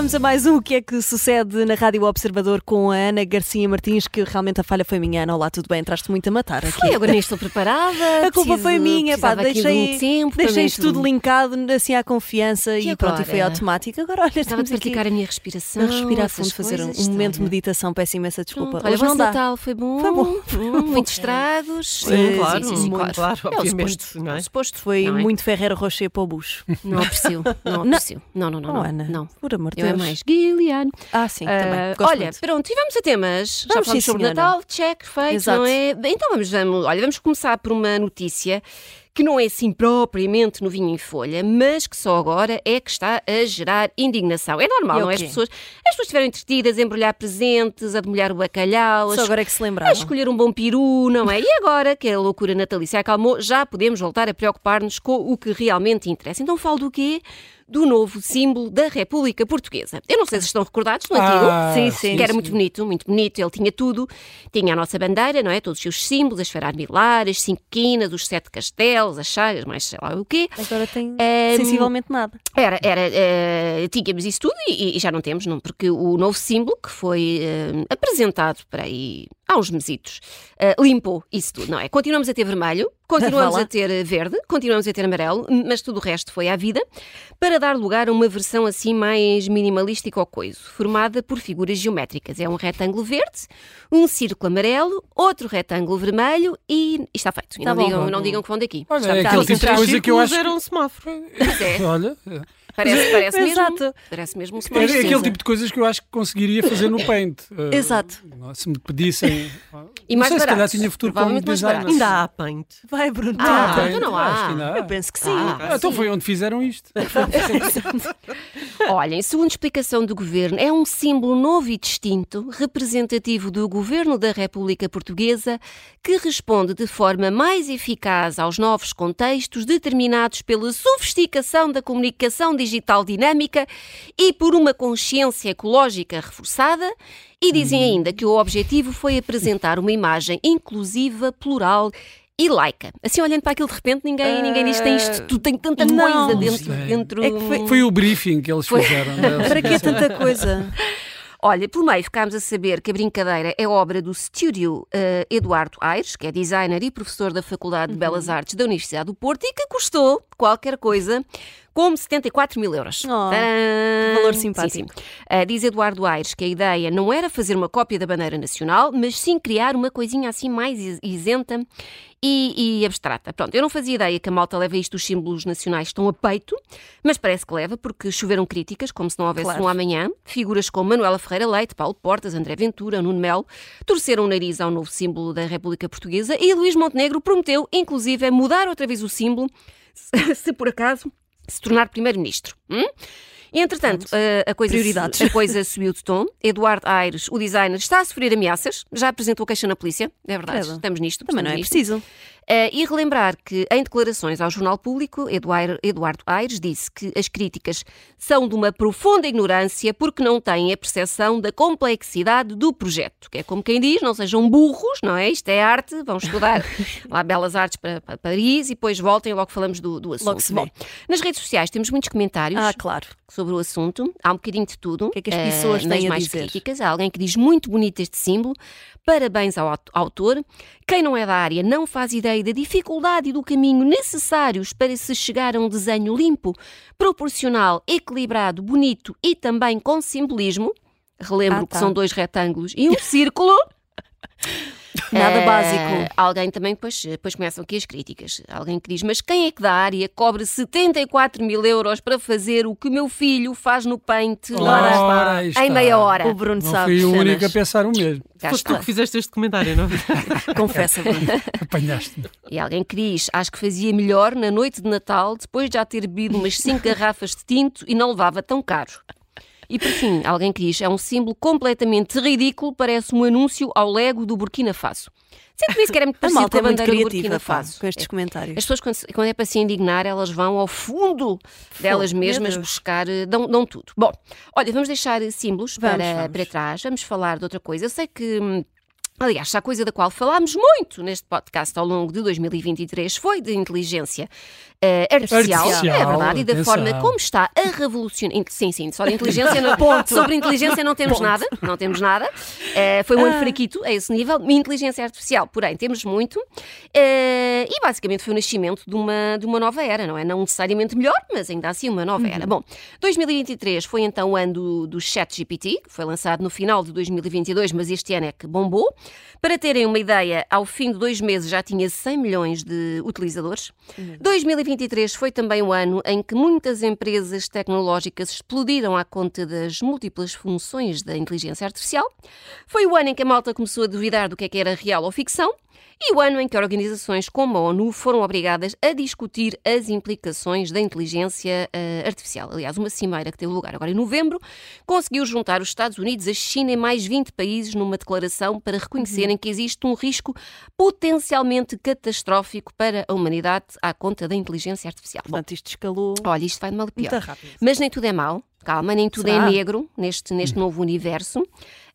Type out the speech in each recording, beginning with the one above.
vamos a mais um O que é que sucede na Rádio Observador com a Ana Garcia Martins, que realmente a falha foi minha. Ana, olá, tudo bem? Entraste muito a matar aqui. Foi, agora nem estou preparada. A culpa foi minha, pá, deixei, de tempo deixei isto tudo linkado assim à confiança E e pronto, e foi automático. Agora olha, Estava de praticar aqui a minha respiração. a respirar fundo, fazer um, um momento de olha. meditação. Peço imensa desculpa. Pronto, olha, Hoje o não dá. Natal foi bom. Foi bom, Hum, Muitos estragos. Sim, claro, sim, sim, muito claro, É obviamente, suposto, não é? o suposto. Foi é? muito Ferreira Rocher para o bucho. Não aprecio, não aprecio. Não, não, não. Oh, não, Ana, não. por amor de Eu é mais Guilherme. Ah, sim, Ah, também. Gosto olha, muito. pronto, e vamos a temas. Já Vamos, falamos sim, sobre senhora. Natal, check, feito, Exato. não é? Então vamos, vamos, olha, vamos começar por uma notícia que não é assim propriamente no vinho em folha, mas que só agora é que está a gerar indignação. É normal, é não é? As pessoas, as pessoas estiveram entretidas a embrulhar presentes, a demolhar o bacalhau, a Só agora é que se a lembraram. escolher um bom peru, não é? E agora que a loucura natalícia acalmou, já podemos voltar a preocupar-nos com o que realmente interessa. Então falo do quê? Do novo símbolo da República Portuguesa. Eu não sei se estão recordados do antigo. Ah, Sim, sim. Que era muito bonito, muito bonito. Ele tinha tudo. Tinha a nossa bandeira, não é? Todos os seus símbolos, a esfera armilar, as cinco quinas, os sete castelos, as chagas, mais sei lá o quê. Agora tem Ehm, sensivelmente nada. Era, era, eh, tínhamos isso tudo e, e já não temos, não, porque o novo símbolo que foi eh, apresentado para aí há uns mesitos eh, limpou isso tudo, não é? Continuamos a ter vermelho, continuamos a ter eh, verde, continuamos a ter amarelo, mas tudo o resto foi à vida, para dar lugar a uma versão assim mais minimalística ao coiso, formada por figuras geométricas. É um retângulo verde, um círculo amarelo, outro retângulo vermelho e, e está feito. E Tá não, bom. digam, não digam que vão daqui. Olha, é aquele tipo de coisa que eu acho. era um semáforo. Pois é, Olha, parece, parece mesmo. Exato. Parece mesmo um é, é aquele tipo de coisas que eu acho que conseguiria fazer no Paint. Eh, Exato. Se me pedissem. E não mais sei, se calhar tinha futuro como designer. Ainda há paint. Vai, Bruno. Ah, tenta. então não há. Acho que ainda há. Eu penso que sim. Ah, Ah, então foi onde fizeram isto. Olhem, segundo explicação do governo, é um símbolo novo e distinto, representativo do governo da República Portuguesa, que responde de forma mais eficaz aos novos contextos determinados pela sofisticação da comunicação digital dinâmica e por uma consciência ecológica reforçada. E dizem ainda que o objetivo foi apresentar uma imagem inclusiva, plural e laica. Assim, olhando para aquilo de repente, ninguém, ninguém diz que tem isto, tudo tem tanta não. coisa dentro. Dentro É foi- Foi o briefing que eles fizeram. né? Para que tanta coisa? Olha, pelo meio ficámos a saber que a brincadeira é obra do estúdio eh, Eduardo Aires, que é designer e professor da Faculdade de Belas Artes da Universidade do Porto e que custou qualquer coisa como 74 mil euros. Oh, valor Sim, simpático. sim. Ah, diz Eduardo Aires que a ideia não era fazer uma cópia da bandeira nacional, mas sim criar uma coisinha assim mais is- isenta e, e abstrata. Pronto, eu não fazia ideia que a malta leva isto os símbolos nacionais estão a peito, mas parece que leva, porque choveram críticas, como se não houvesse Claro. um amanhã. Figuras como Manuela Ferreira Leite, Paulo Portas, André Ventura, Nuno Melo, torceram o nariz ao novo símbolo da República Portuguesa e Luís Montenegro prometeu, inclusive, mudar outra vez o símbolo, se por acaso se tornar primeiro-ministro. Hum? Entretanto, a, a coisa, Prioridades. a coisa subiu de tom. Eduardo Aires, o designer, está a sofrer ameaças. Já apresentou queixa na polícia. É verdade. Credo. Estamos nisto. Também não é estamos nisto. preciso. Eh, e relembrar que, em declarações ao Jornal Público, Eduardo, Eduardo Aires disse que as críticas são de uma profunda ignorância porque não têm a percepção da complexidade do projeto. Que é como quem diz, não sejam burros, não é? Isto é arte, vão estudar lá Belas Artes para, para Paris e depois voltem e logo falamos do, do assunto. Logo se vê. Bom, nas redes sociais temos muitos comentários Ah, claro. sobre o assunto. Há um bocadinho de tudo. O que é que as pessoas têm a mais dizer? críticas. Há alguém que diz muito bonito este símbolo. Parabéns ao aut- autor. Quem não é da área não faz ideia da dificuldade e do caminho necessários para se chegar a um desenho limpo, proporcional, equilibrado, bonito e também com simbolismo. Relembro Ah, que tá. são dois retângulos e um círculo. Nada Eh, básico. Alguém também, depois, depois começam aqui as críticas. Alguém que diz, mas quem é que da área cobra 74 mil euros para fazer o que o meu filho faz no Paint Ora está. Em meia hora? O Bruno Não sabe. fui o único a pensar o mesmo. Foste tu que fizeste este comentário, não? Confessa, Bruno. Apanhaste-me. E alguém que diz, acho que fazia melhor na noite de Natal, depois de já ter bebido umas 5 garrafas de tinto e não levava tão caro. E por fim, alguém que diz, é um símbolo completamente ridículo, parece um anúncio ao Lego do Burkina Faso. Sempre disse que era muito parecido com é a muito bandeira do Burkina Faso. com estes É. comentários. As pessoas, quando, quando é para se indignar, elas vão ao fundo delas meu mesmas buscar, eh, dão, dão tudo. Bom, olha, vamos deixar símbolos Vamos, para, vamos. para trás, vamos falar de outra coisa. Eu sei que. Aliás, a coisa da qual falámos muito neste podcast ao longo de 2023 foi de inteligência eh, artificial, Artificial, é verdade, e da atenção. forma como está a revolucionar. Sim, sim, só de inteligência não. Sobre inteligência não temos nada, não temos nada. Eh, foi um ano fraquito a esse nível. Inteligência artificial, porém, temos muito. Eh, e basicamente foi o nascimento de uma, de uma nova era, não é? Não necessariamente melhor, mas ainda assim uma nova era. Bom, 2023 foi então o ano do, do ChatGPT, que foi lançado no final de 2022, mas este ano é que bombou. Para terem uma ideia, ao fim de dois meses já tinha 100 milhões de utilizadores. 2023 foi também o ano em que muitas empresas tecnológicas explodiram à conta das múltiplas funções da inteligência artificial. Foi o ano em que a malta começou a duvidar do que é que era real ou ficção. E o ano em que organizações como a ONU foram obrigadas a discutir as implicações da inteligência eh, artificial. Aliás, uma cimeira que teve lugar agora em novembro conseguiu juntar os Estados Unidos, a China e mais 20 países numa declaração para reconhecerem que existe um risco potencialmente catastrófico para a humanidade à conta da inteligência artificial. Portanto, isto escalou olha, isto vai de mal a pior. Mas nem tudo é mau, calma, nem tudo Será? é negro neste, neste novo universo.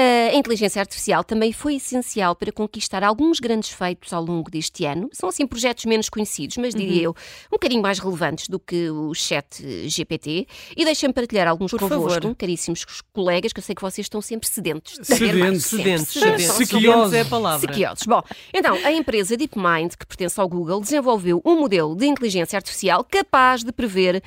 A inteligência artificial também foi essencial para conquistar alguns grandes feitos ao longo deste ano. São, assim, projetos menos conhecidos, mas Uhum. diria eu, um bocadinho mais relevantes do que o chat GPT. E deixem-me partilhar alguns Por convosco, favor. caríssimos colegas, que eu sei que vocês estão sempre Sedentes, sempre. sedentes. Sequiosos. Sedentes é a palavra. Sequiosos. Bom, então, a empresa DeepMind, que pertence ao Google, desenvolveu um modelo de inteligência artificial capaz de prever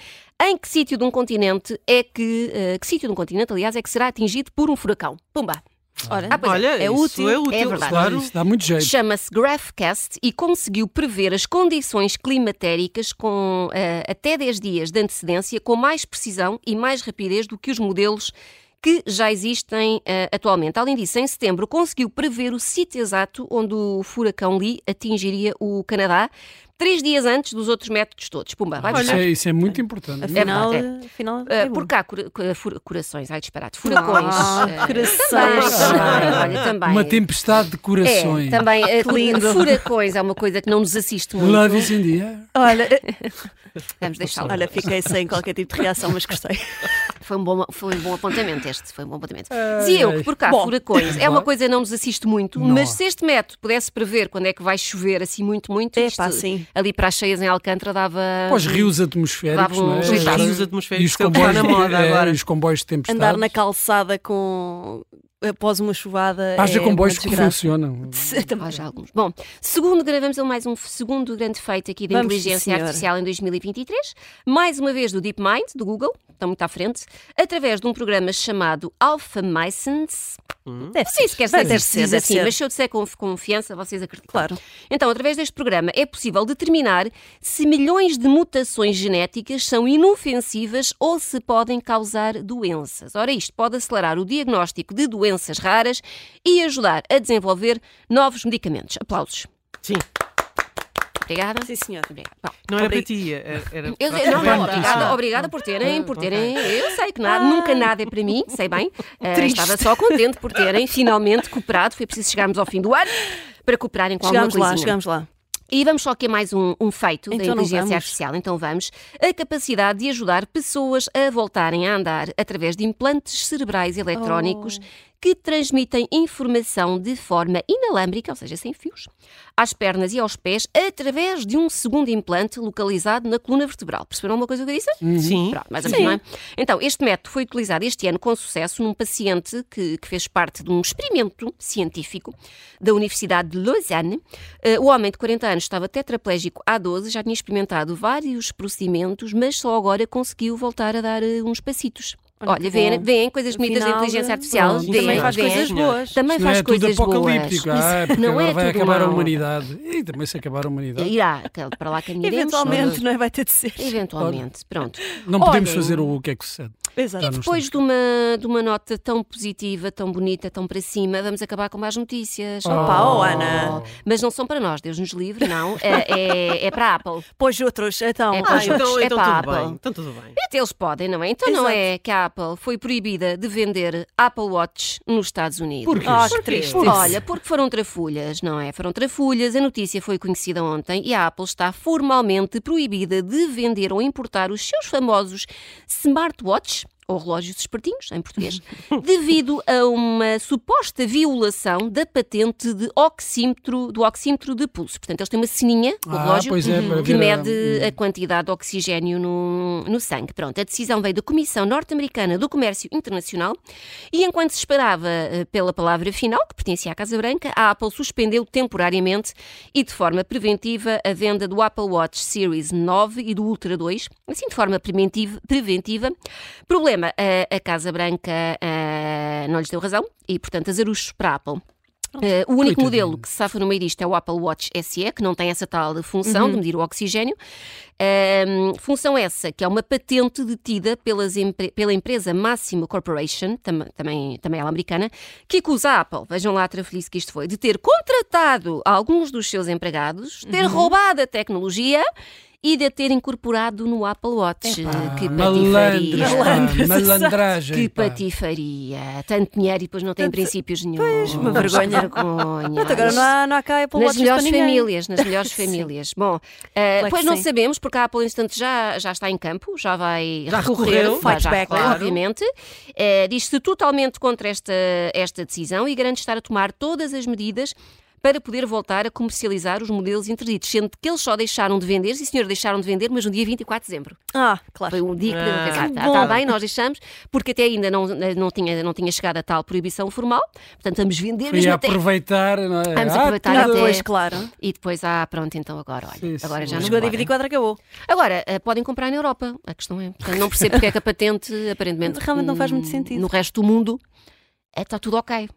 em que sítio de um continente é que, eh, que sítio de um continente, aliás, é que será atingido por um furacão. Pumba! Ora, Ah, pois é, Olha, é isso útil, é útil, é verdade. claro. Isso dá muito jeito. Chama-se GraphCast e conseguiu prever as condições climatéricas com eh, até 10 dias de antecedência, com mais precisão e mais rapidez do que os modelos que já existem eh, atualmente. Além disso, em setembro conseguiu prever o sítio exato onde o furacão Lee atingiria o Canadá, três dias antes dos outros métodos todos. Pumba, vai Isso buscar. é, isso é muito importante. afinal, afinal Ah, é bom. por cá, cura- cura- fura- corações, ai disparate, furacões. Ah, ah, corações. Também, olha, também. Uma tempestade de corações. É, também eh, Que lindo. furacões é uma coisa que não nos assiste muito. Love is in the air. Olha, Vamos deixá-lo. olha, fiquei sem qualquer tipo de reação, mas gostei. Foi um bom, foi um bom apontamento este, foi um bom apontamento. Ai, Dizia eu que por cá, Bom. furacões, é uma coisa que não nos assiste muito, Não. mas se este método pudesse prever quando é que vai chover assim muito, muito, É isto, pá, sim. ali para as cheias em Alcântara dava... Para os rios atmosféricos, Davam não é? Os rios E atmosféricos os que é comboios, na moda é, agora. e os comboios de tempestade. Andar na calçada com após uma chuvada. Haja é comboios que funcionam. Também. Haja alguns. Bom, segundo, gravamos mais um segundo grande feito aqui da Vamos, inteligência senhora. artificial em 2023, mais uma vez do DeepMind, do Google, está muito à frente, através de um programa chamado Alpha Mycens. Deve Não sei se quer Vai, ser deve ser, deve assim, ser. mas se eu disser com confiança, vocês acreditam. Claro. Então, através deste programa, é possível determinar se milhões de mutações genéticas são inofensivas ou se podem causar doenças. Ora, isto pode acelerar o diagnóstico de doenças raras e ajudar a desenvolver novos medicamentos. Aplausos. Sim, Obrigada. Sim, senhor. Obrigada. Bom, não era para ti, era, era eu, para não, não, obrigada, Ah, obrigada por terem, por terem. Eu sei que nada, nunca nada é para mim, sei bem. Ah, Triste. estava só contente por terem finalmente cooperado. Foi preciso chegarmos ao fim do ano para cooperarem com Chegamos alguma lá, coisinha. chegamos lá. E vamos só aqui a mais um, um feito da Então não inteligência artificial. Então vamos. A capacidade de ajudar pessoas a voltarem a andar através de implantes cerebrais eletrónicos Oh. Que transmitem informação de forma inalâmbrica, ou seja, sem fios, às pernas e aos pés, através de um segundo implante localizado na coluna vertebral. Perceberam uma coisa que eu disse? Sim, Pronto, mais ou menos, não é? Então, este método foi utilizado este ano com sucesso num paciente que, que fez parte de um experimento científico da Universidade de Lausanne. Eh, o homem de 40 anos estava tetraplégico há 12, já tinha experimentado vários procedimentos, mas só agora conseguiu voltar a dar eh, uns passitos. Olha, vêem, coisas bonitas da Afinal, inteligência artificial. pronto. Vêem, também faz vêem. coisas boas. Também faz é tudo coisas boas. apocalíptico. Ah, porque não é vai tudo acabar a mau. humanidade. E também se acabar a humanidade. Irá, para lá caminharemos. Eventualmente, não é? Vai ter de ser. Eventualmente, pronto. Não podemos Olhem, fazer o que é que sucede. Exato. Não Depois de uma, de uma nota tão positiva, tão bonita, tão para cima, vamos acabar com mais notícias. Opa, oh, Ana. Mas não são para nós, Deus nos livre, não. É, é, é para a Apple. Pois outros, então. É para Ah, ai, outros. então, é então para a tudo Apple. bem. Então tudo bem. Até eles podem, não é? Então não Exato. é que a Apple foi proibida de vender Apple Watch nos Estados Unidos. Porquê? Que Porquê? triste. Olha, porque foram trafulhas, não é? Foram trafulhas, a notícia foi conhecida ontem e a Apple está formalmente proibida de vender ou importar os seus famosos smartwatches ou relógios espertinhos, em português, devido a uma suposta violação da patente de oxímetro, do oxímetro de pulso. Portanto, eles têm uma sininha, o Ah, relógio, é, que ver a- mede a quantidade de oxigênio no, no sangue. Pronto, a decisão veio da Comissão Norte-Americana do Comércio Internacional e enquanto se esperava eh, pela palavra final, que pertencia à Casa Branca, a Apple suspendeu temporariamente e de forma preventiva a venda do Apple Watch Series 9 e do Ultra 2, assim de forma preventiva. preventiva. Problema, a, a Casa Branca eh, não lhes deu razão e, portanto, azaruchos para a Apple. Eh, o único Coitadinho. modelo que se safa no meio disto é o Apple Watch SE, que não tem essa tal função Uhum. de medir o oxigênio. Função essa que é uma patente detida pelas pela empresa Massimo Corporation, tam- também, também ela americana, que acusa a Apple, vejam lá a trafelice que isto foi, de ter contratado alguns dos seus empregados, ter Uhum. roubado a tecnologia e de a ter incorporado no Apple Watch. Que malandros, patifaria. pá, malandragem. Que pá. patifaria. Tanto dinheiro e depois não tem princípios nenhum. Pois, uma vergonha. vergonha. Agora não há, não há cá Apple Nas Watches melhores famílias, nas melhores famílias. Bom, uh, pois não sim. sabemos, porque a Apple, instante, já, já está em campo, já vai Já recorrer, recorreu. vai, já back, claro. obviamente. Uh, Diz-se totalmente contra esta, esta decisão e garante estar a tomar todas as medidas para poder voltar a comercializar os modelos interditos, sendo que eles só deixaram de vender, sim senhor, deixaram de vender, mas no dia 24 de dezembro. Ah, claro. Foi um dia que Ah, podemos pensar, que está bom. tá bem, nós deixamos, porque até ainda não, não, tinha, não tinha chegado a tal proibição formal, portanto vamos vender até... aproveitar. Não é? Vamos Ah, aproveitar Ah, até- pois, claro. E depois, ah, pronto, então agora, olha, Sim, agora sim. já não Chegou a dia podem. 24, acabou. Agora, eh, podem comprar na Europa, a questão é. Portanto, não percebo porque é que a patente, aparentemente, Realmente não faz muito hum, sentido. No resto do mundo, é, está tudo ok.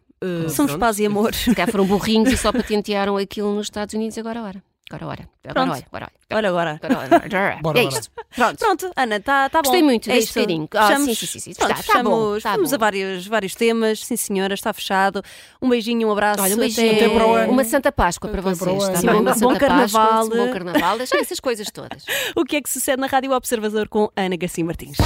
Uh, Somos pronto. paz e amor. Se calhar foram burrinhos e só patentearam aquilo nos Estados Unidos, agora, ora. Agora, ora. Agora, olha, agora, Olha agora. agora, agora, agora. Bora, É isto. Pronto. Pronto, Ana, está tá bom. Gostei muito é deste isto. bocadinho. Ah, sim, sim, sim, sim. Pronto, Está- está bom, está fomos bom. a vários, vários temas. Sim, senhora, está fechado. Um beijinho, um abraço. Olha, um beijinho. Até para o ano. Uma Santa Páscoa para Até para vocês. Está Sim, bom- Uma bom Santa carnaval. Páscoa, bom carnaval, deixem essas coisas todas. O que é que sucede na Rádio Observador com Ana Garcia Martins?